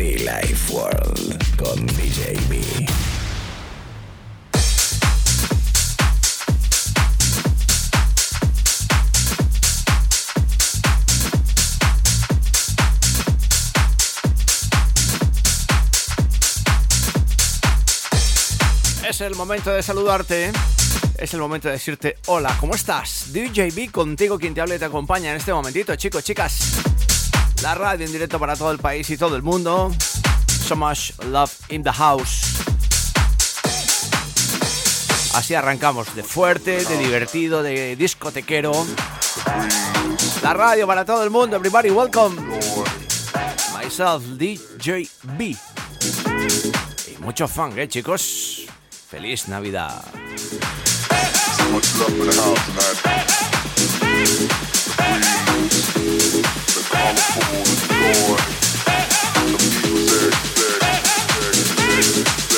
Life World con DJ B. Es el momento de saludarte. Es el momento de decirte hola, ¿cómo estás? DJ B contigo, quien te habla y te acompaña en este momentito, chicos, chicas. La radio en directo para todo el país y todo el mundo. So much love in the house. Así arrancamos de fuerte, de divertido, de discotequero. La radio para todo el mundo, everybody welcome. Myself, DJ B. Y mucho fun, ¿eh, chicos? Feliz Navidad. much love for the house tonight. The breeze,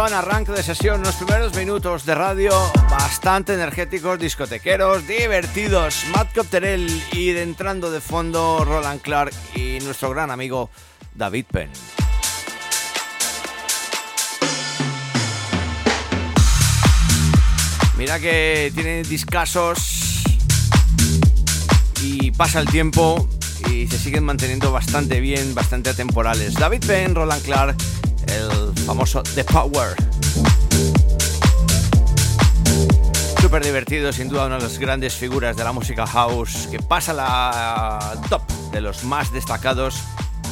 sesión, arranque de sesión, los primeros minutos de radio bastante energéticos, discotequeros, divertidos. Matt Copterell y de entrando de fondo Roland Clark y nuestro gran amigo David Penn. Mira que tienen discasos y pasa el tiempo y se siguen manteniendo bastante bien, bastante atemporales. David Penn, Roland Clark, famoso The Power. Súper divertido, sin duda una de las grandes figuras de la música house que pasa la top de los más destacados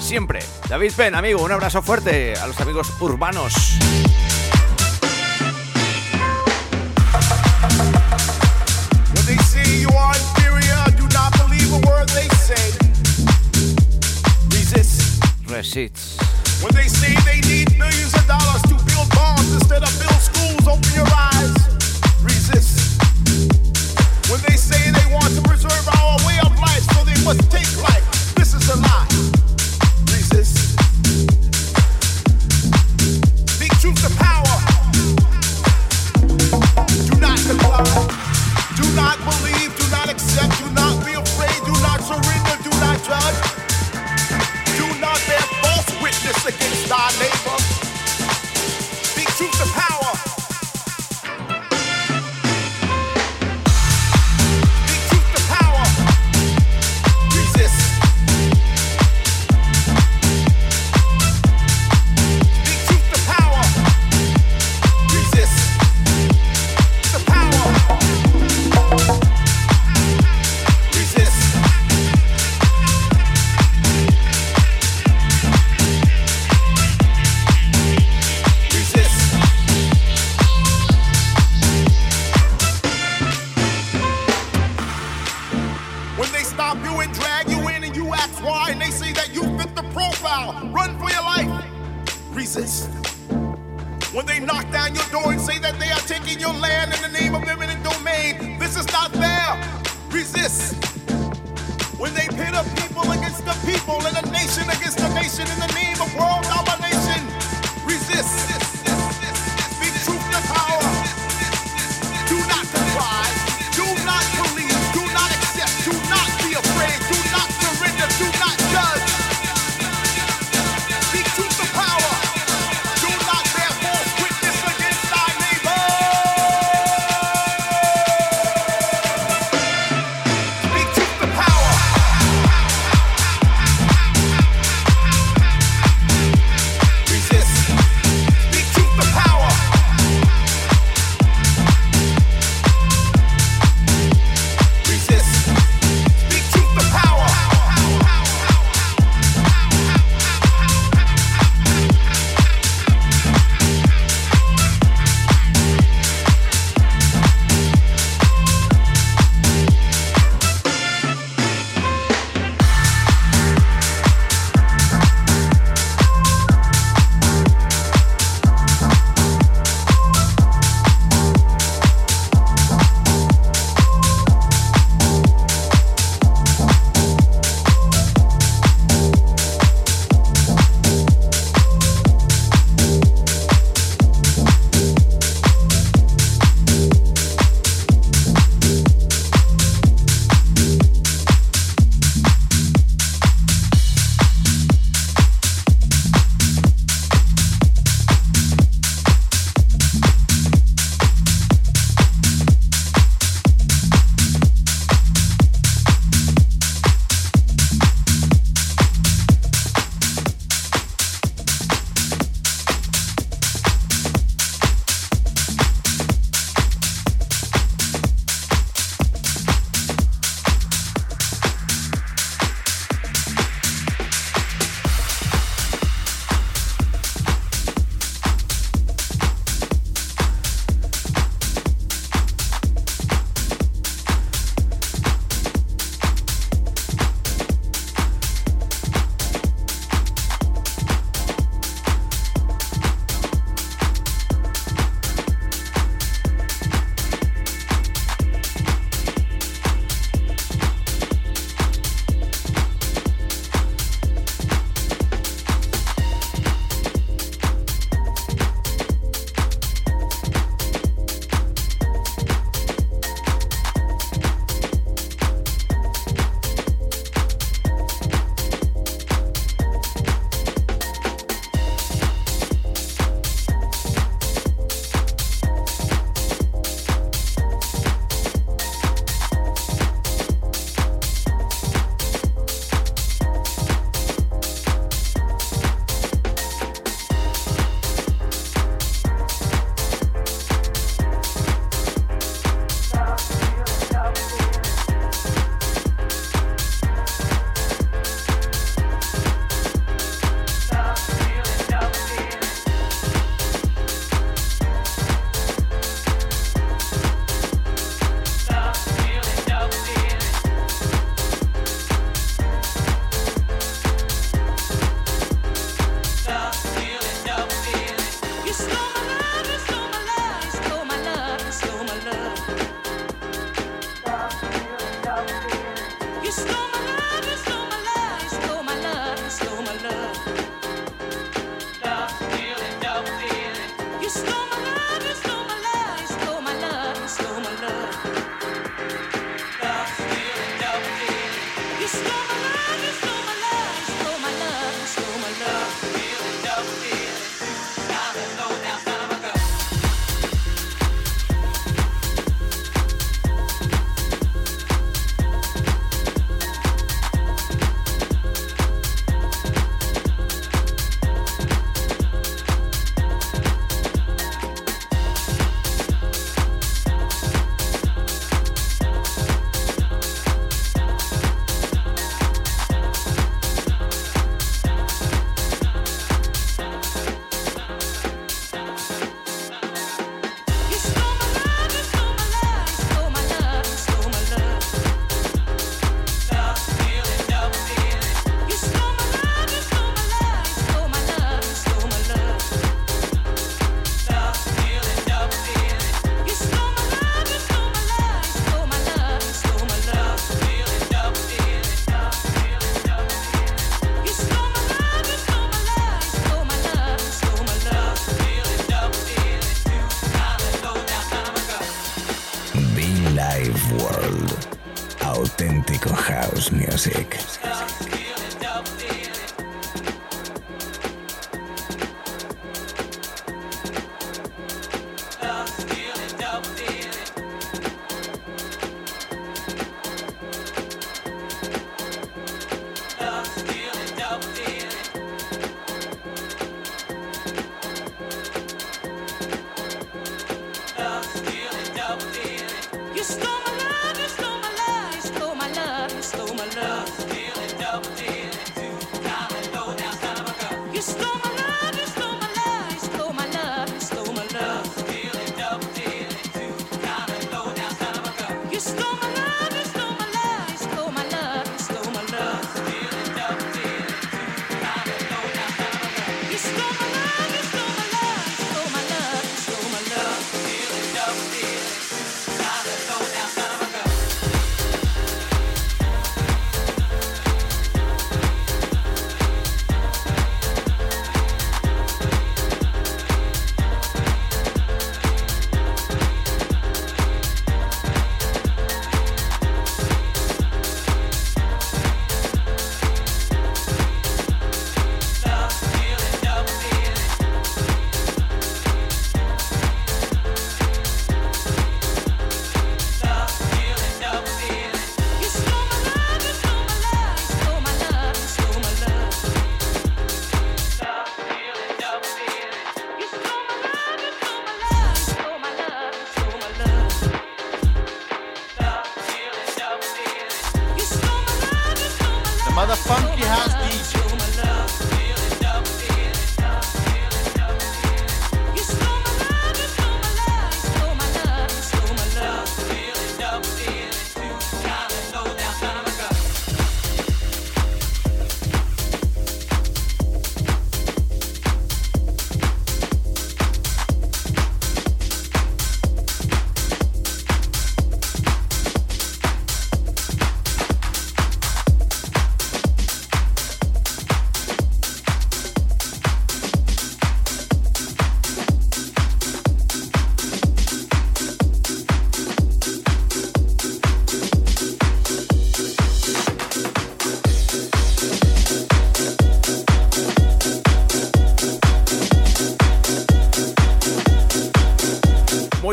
siempre. David Penn, amigo, un abrazo fuerte a los amigos urbanos. Resist. When they say they millions of dollars to build bonds instead of build schools, open your eyes. Resist. When they say they want to preserve our way of life, so they must take life. This is a lie.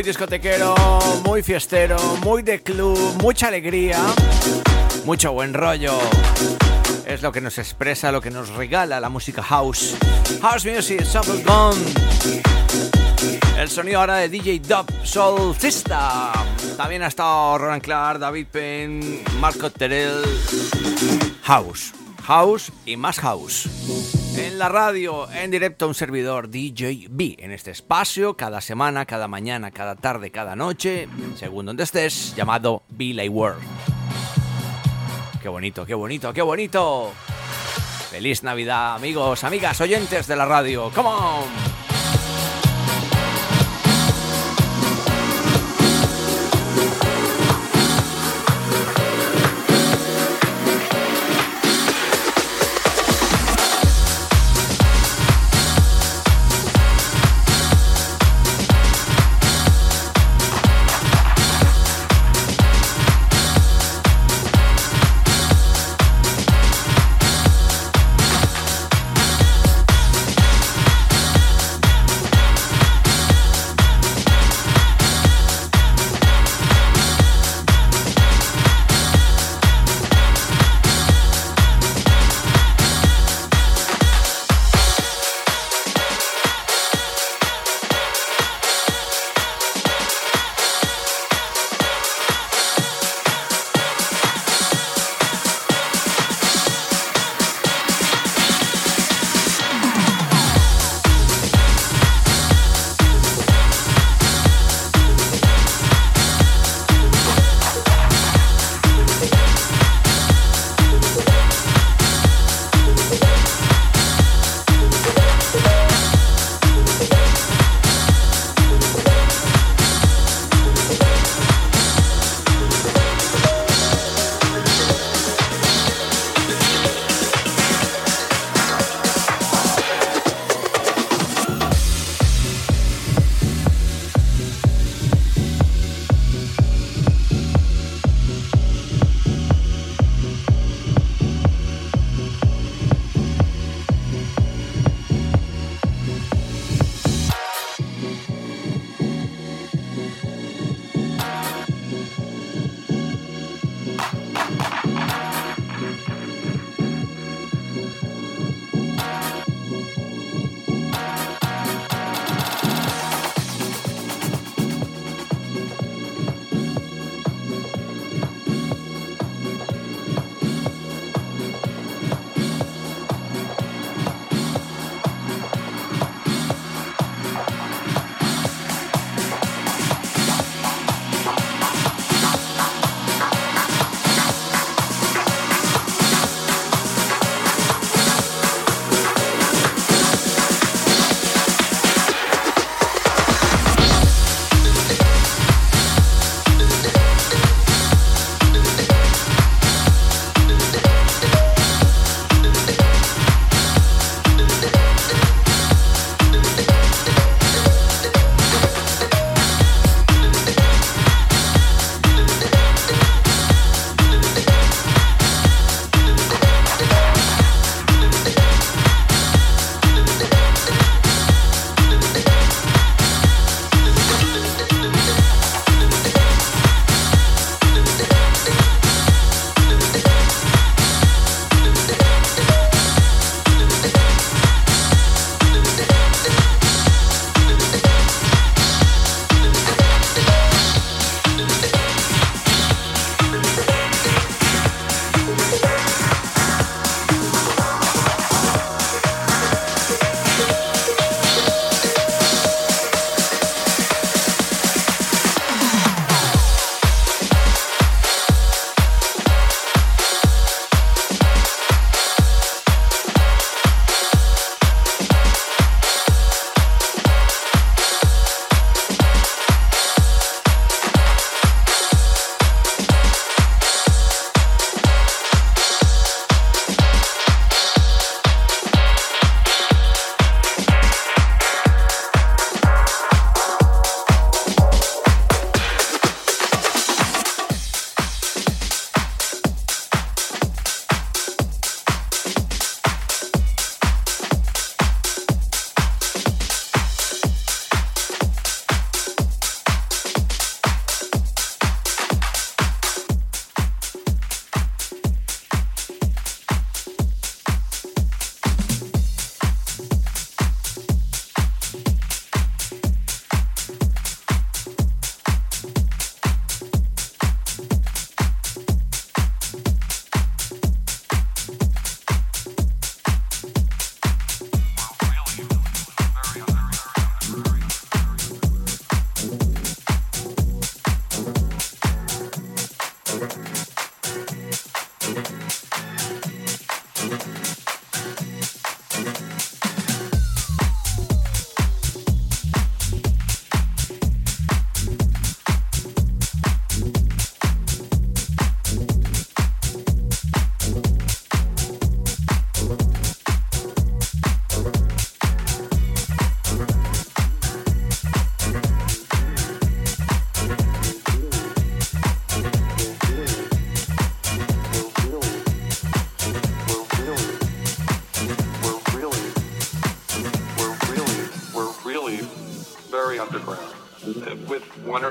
Discotequero, muy fiestero, muy de club, mucha alegría, mucho buen rollo. Es lo que nos expresa, lo que nos regala la música house. House Music, Shuffle Gone. El sonido ahora de DJ Dub Soul. También ha estado Roland Clark, David Penn, Marco Terrell. House, house y más house en la radio, en directo, un servidor DJ B en este espacio, cada semana, cada mañana, cada tarde, cada noche, según donde estés, llamado Billy World. Qué bonito, qué bonito, qué bonito. Feliz Navidad, amigos, amigas, oyentes de la radio. ¡Come on!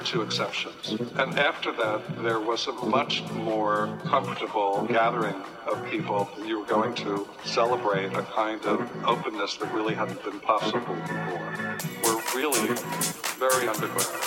Two exceptions. And after that, there was a much more comfortable gathering of people. You were going to celebrate a kind of openness that really hadn't been possible before. We're really very underground.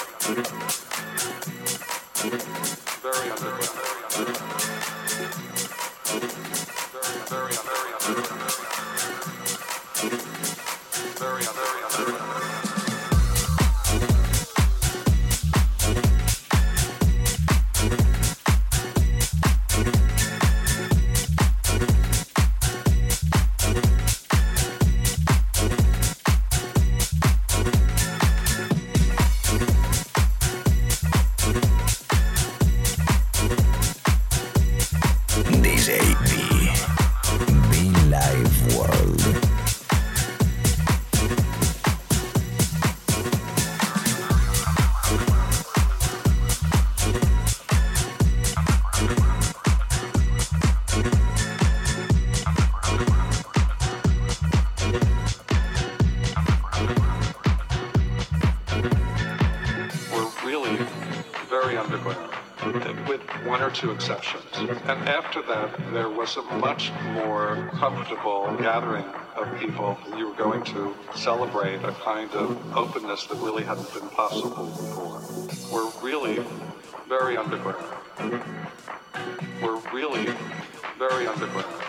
Two exceptions. And after that, there was a much more comfortable gathering of people. You were going to celebrate a kind of openness that really hadn't been possible before. We're really very underground. We're really very underground.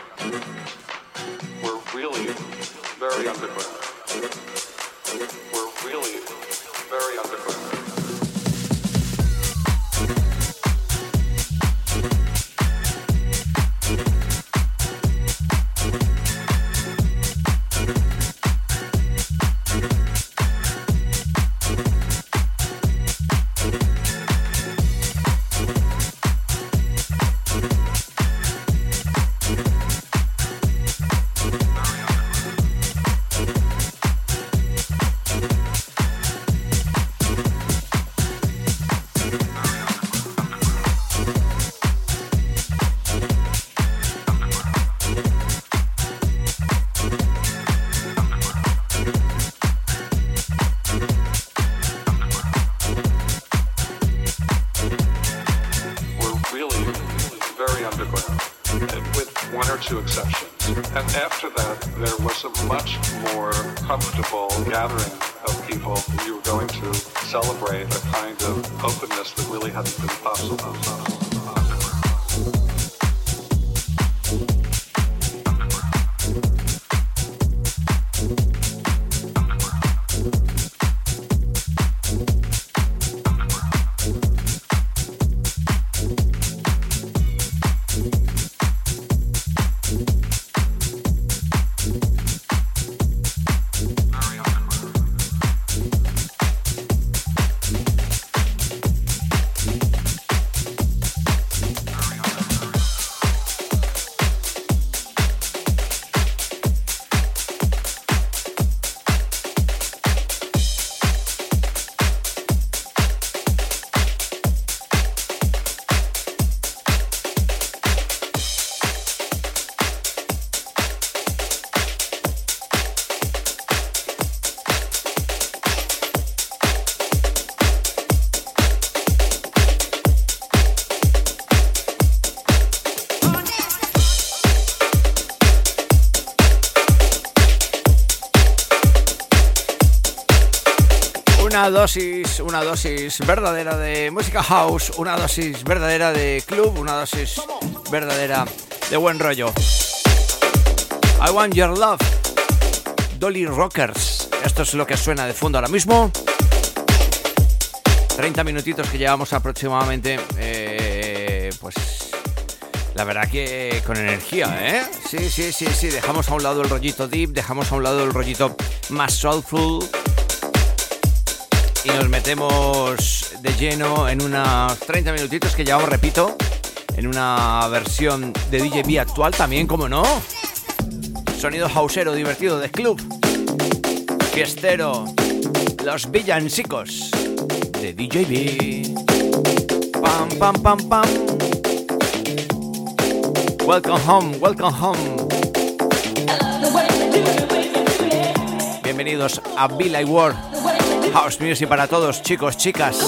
One or two exceptions. And after that, there was a much more comfortable gathering of people. You were going to celebrate a kind of openness that really hadn't been possible. Una dosis verdadera de música house, una dosis verdadera de club, una dosis verdadera de buen rollo. I want your love. Dolly Rockers. Esto es lo que suena de fondo ahora mismo. 30 minutitos que llevamos aproximadamente. eh, pues la verdad que con energía, ¿eh? Sí, sí, sí, sí. Dejamos a un lado el rollito deep, dejamos a un lado el rollito más soulful. Y nos metemos de lleno en unos 30 minutitos que llevamos, repito, en una versión de DJB actual también, como no. Sonido hausero, divertido, de club. Fiestero. Los villancicos de DJB. Pam, pam, pam, pam. Welcome home, welcome home. Bienvenidos a Be Like World. House Music para todos, chicos, chicas.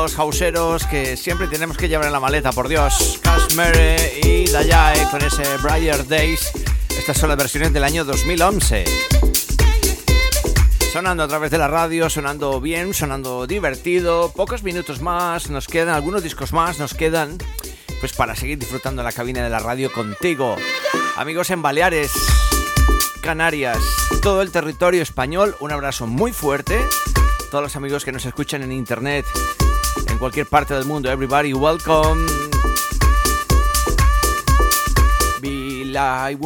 Hauseros que siempre tenemos que llevar en la maleta, por Dios. Cashmere y Dayae con ese Briar Days. Estas son las versiones del año 2011. Sonando a través de la radio, sonando bien, sonando divertido. Pocos minutos más, nos quedan algunos discos más, nos quedan pues para seguir disfrutando la cabina de la radio contigo. Amigos en Baleares, Canarias, todo el territorio español, un abrazo muy fuerte. Todos los amigos que nos escuchan en internet, cualquier parte del mundo, everybody, welcome. Be like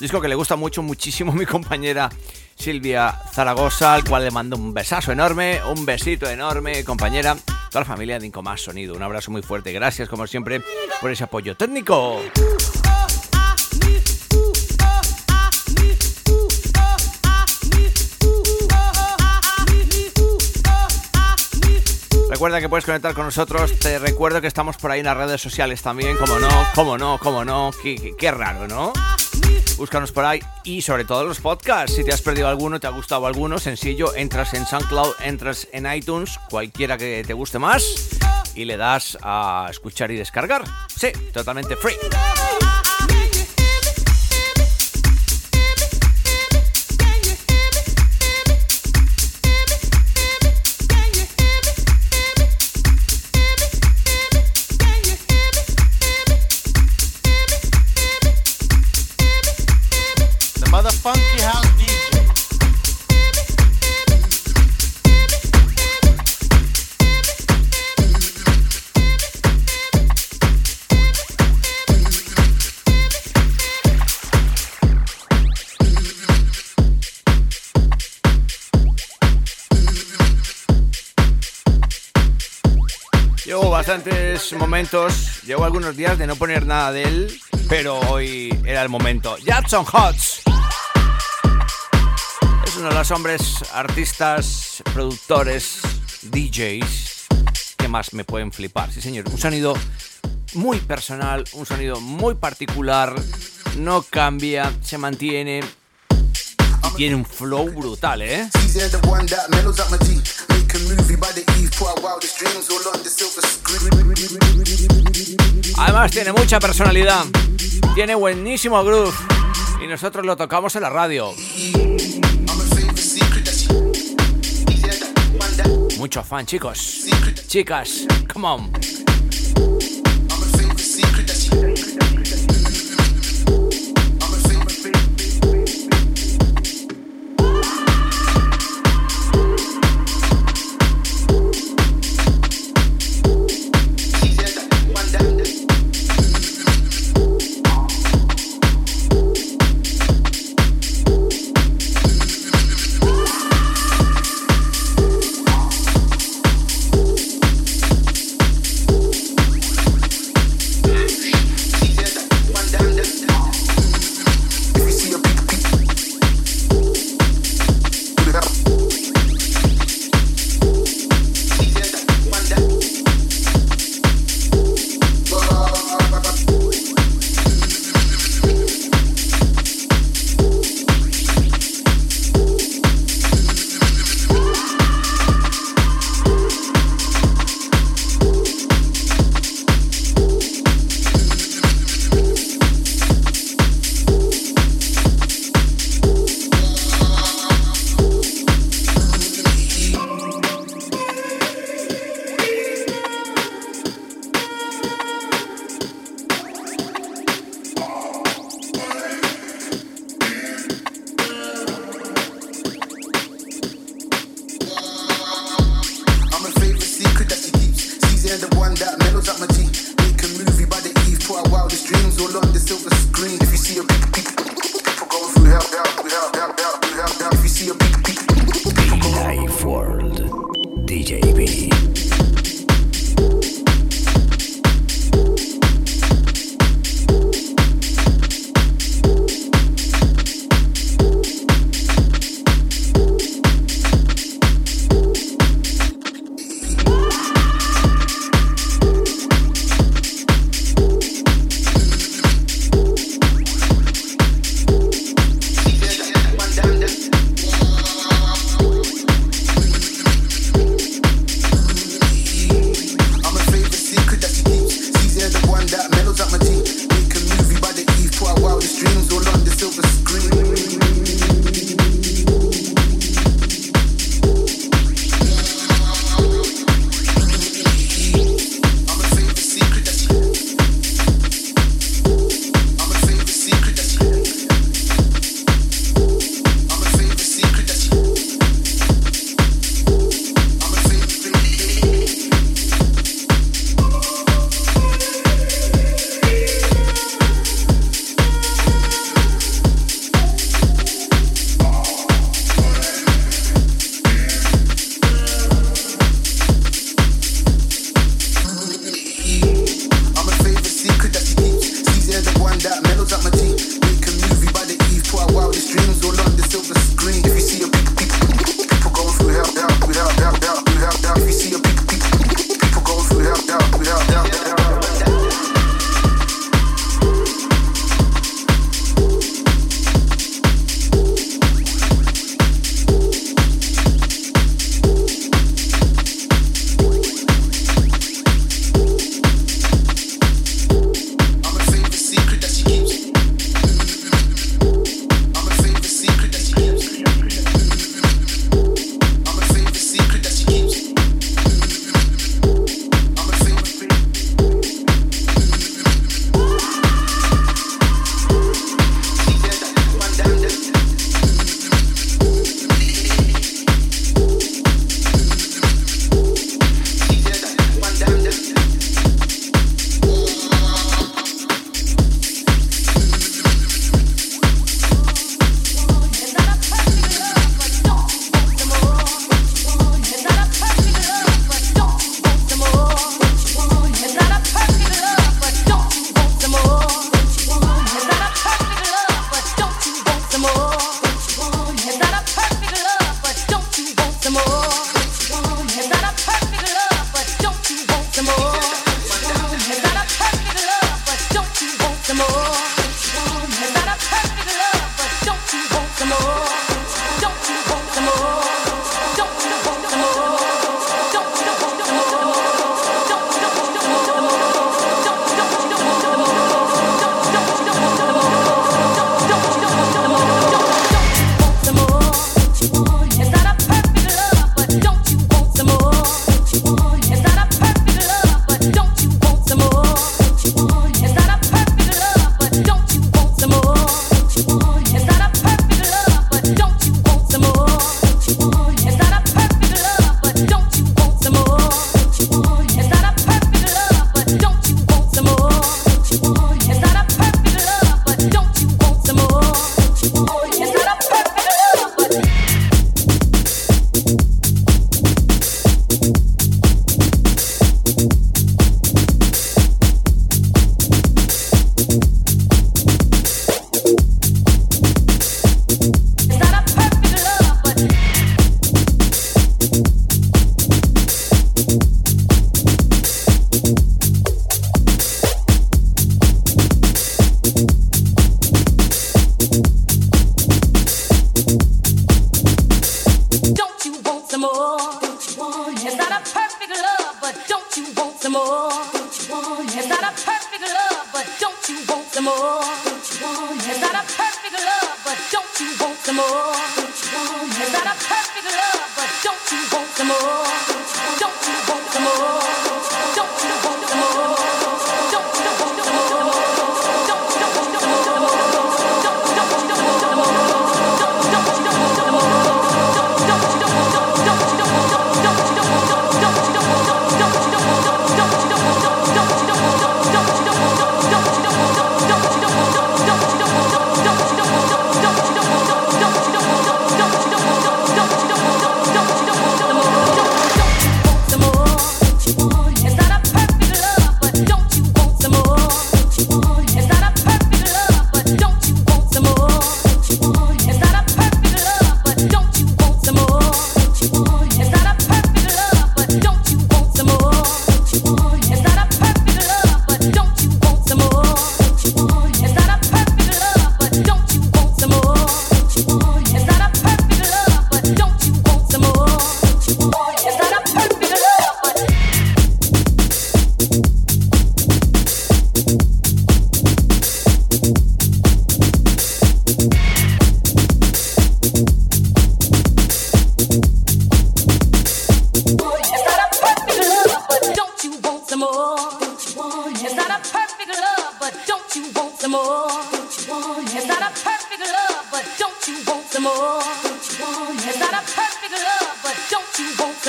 Disco que le gusta mucho, muchísimo mi compañera Silvia Zaragoza, al cual le mando un besazo enorme, un besito enorme, compañera, toda la familia de Incomás Sonido. Un abrazo muy fuerte. Gracias, como siempre, por ese apoyo técnico. Recuerda que puedes conectar con nosotros. Te recuerdo que estamos por ahí en las redes sociales también. Como no, como no, como no. Qué, qué raro, ¿no? Búscanos por ahí y sobre todo los podcasts. Si te has perdido alguno, te ha gustado alguno, sencillo, entras en SoundCloud, entras en iTunes, cualquiera que te guste más y le das a escuchar y descargar. Sí, totalmente free. Momentos, llevo algunos días de no poner nada de él, pero hoy era el momento. Jackson Hotz es uno de los hombres, artistas, productores, DJs que más me pueden flipar. Sí, señor, un sonido muy personal, un sonido muy particular, no cambia, se mantiene y tiene un flow brutal, ¿eh? Además tiene mucha personalidad, tiene buenísimo groove y nosotros lo tocamos en la radio. Mucho fan, chicos. Chicas, come on.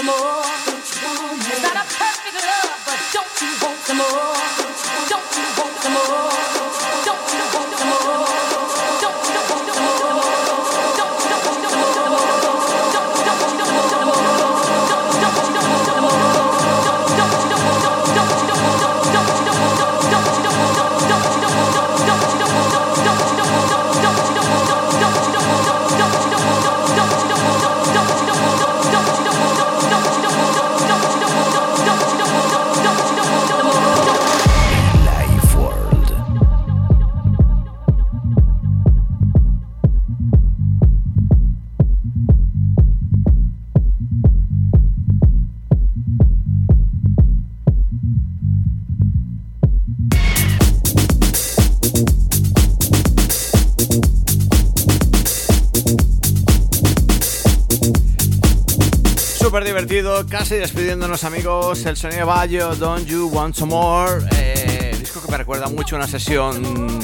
more. Divertido, casi despidiéndonos amigos, el sonido Bayo, Don't You Want Some More, eh, disco que me recuerda mucho a una sesión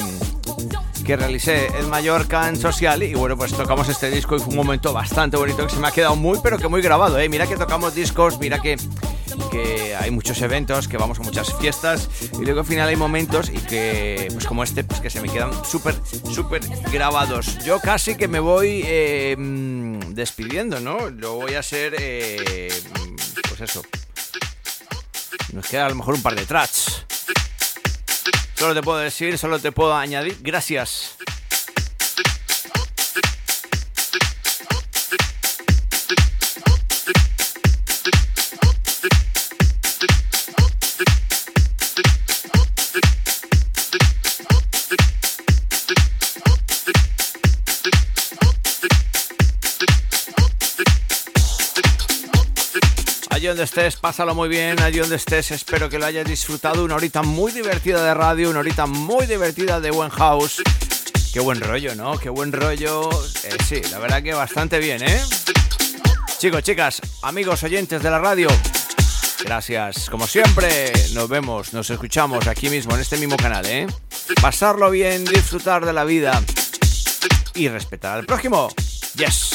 que realicé en Mallorca en Social y bueno pues tocamos este disco y fue un momento bastante bonito que se me ha quedado muy pero que muy grabado, eh. mira que tocamos discos, mira que que hay muchos eventos, que vamos a muchas fiestas y luego al final hay momentos y que, pues como este, pues que se me quedan súper, súper grabados. Yo casi que me voy eh, despidiendo, ¿no? Lo voy a hacer, eh, pues eso. Nos queda a lo mejor un par de tracks. Solo te puedo decir, solo te puedo añadir gracias. Allí donde estés, pásalo muy bien, allí donde estés, espero que lo hayas disfrutado, una horita muy divertida de radio, una horita muy divertida de buen house. Qué buen rollo, ¿no? Qué buen rollo. Eh, sí, la verdad que bastante bien, ¿eh? Chicos, chicas, amigos oyentes de la radio, gracias. Como siempre, nos vemos, nos escuchamos aquí mismo, en este mismo canal, ¿eh? Pasarlo bien, disfrutar de la vida y respetar al prójimo. Yes.